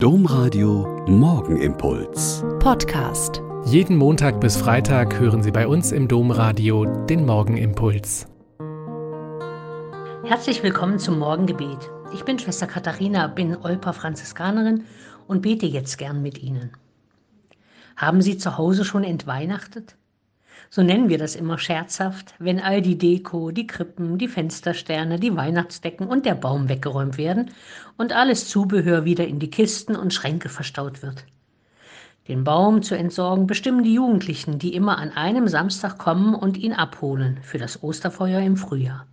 Domradio Morgenimpuls. Podcast. Jeden Montag bis Freitag hören Sie bei uns im Domradio den Morgenimpuls. Herzlich willkommen zum Morgengebet. Ich bin Schwester Katharina, bin Olper Franziskanerin und bete jetzt gern mit Ihnen. Haben Sie zu Hause schon entweihnachtet? So nennen wir das immer scherzhaft, wenn all die Deko, die Krippen, die Fenstersterne, die Weihnachtsdecken und der Baum weggeräumt werden und alles Zubehör wieder in die Kisten und Schränke verstaut wird. Den Baum zu entsorgen bestimmen die Jugendlichen, die immer an einem Samstag kommen und ihn abholen für das Osterfeuer im Frühjahr.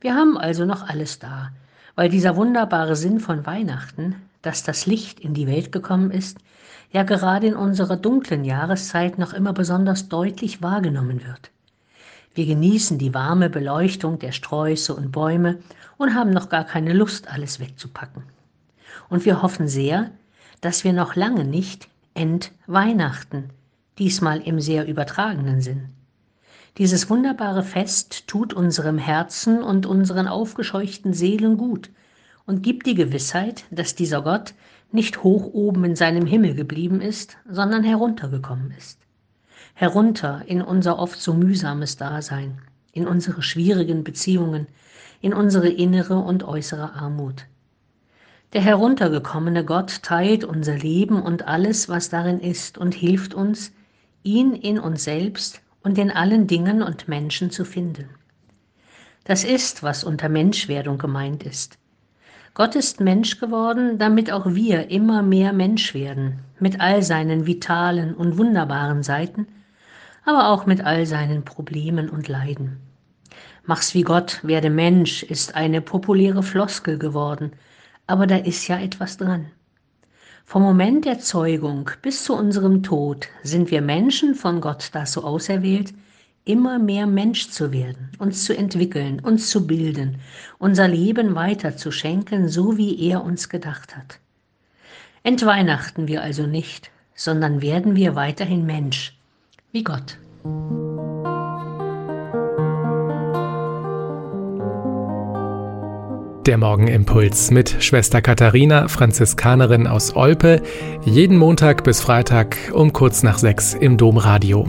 Wir haben also noch alles da, weil dieser wunderbare Sinn von Weihnachten, dass das Licht in die Welt gekommen ist, ja gerade in unserer dunklen Jahreszeit noch immer besonders deutlich wahrgenommen wird. Wir genießen die warme Beleuchtung der Sträuße und Bäume und haben noch gar keine Lust, alles wegzupacken. Und wir hoffen sehr, dass wir noch lange nicht entweihnachten, diesmal im sehr übertragenen Sinn. Dieses wunderbare Fest tut unserem Herzen und unseren aufgescheuchten Seelen gut und gibt die Gewissheit, dass dieser Gott nicht hoch oben in seinem Himmel geblieben ist, sondern heruntergekommen ist. Herunter in unser oft so mühsames Dasein, in unsere schwierigen Beziehungen, in unsere innere und äußere Armut. Der heruntergekommene Gott teilt unser Leben und alles, was darin ist, und hilft uns, ihn in uns selbst und in allen Dingen und Menschen zu finden. Das ist, was unter Menschwerdung gemeint ist. Gott ist Mensch geworden, damit auch wir immer mehr Mensch werden, mit all seinen vitalen und wunderbaren Seiten, aber auch mit all seinen Problemen und Leiden. Mach's wie Gott, werde Mensch ist eine populäre Floskel geworden, aber da ist ja etwas dran. Vom Moment der Zeugung bis zu unserem Tod sind wir Menschen von Gott dazu auserwählt, immer mehr Mensch zu werden, uns zu entwickeln, uns zu bilden, unser Leben weiter zu schenken, so wie er uns gedacht hat. Entweihnachten wir also nicht, sondern werden wir weiterhin Mensch, wie Gott. Der Morgenimpuls mit Schwester Katharina, Franziskanerin aus Olpe, jeden Montag bis Freitag um kurz nach sechs im Domradio.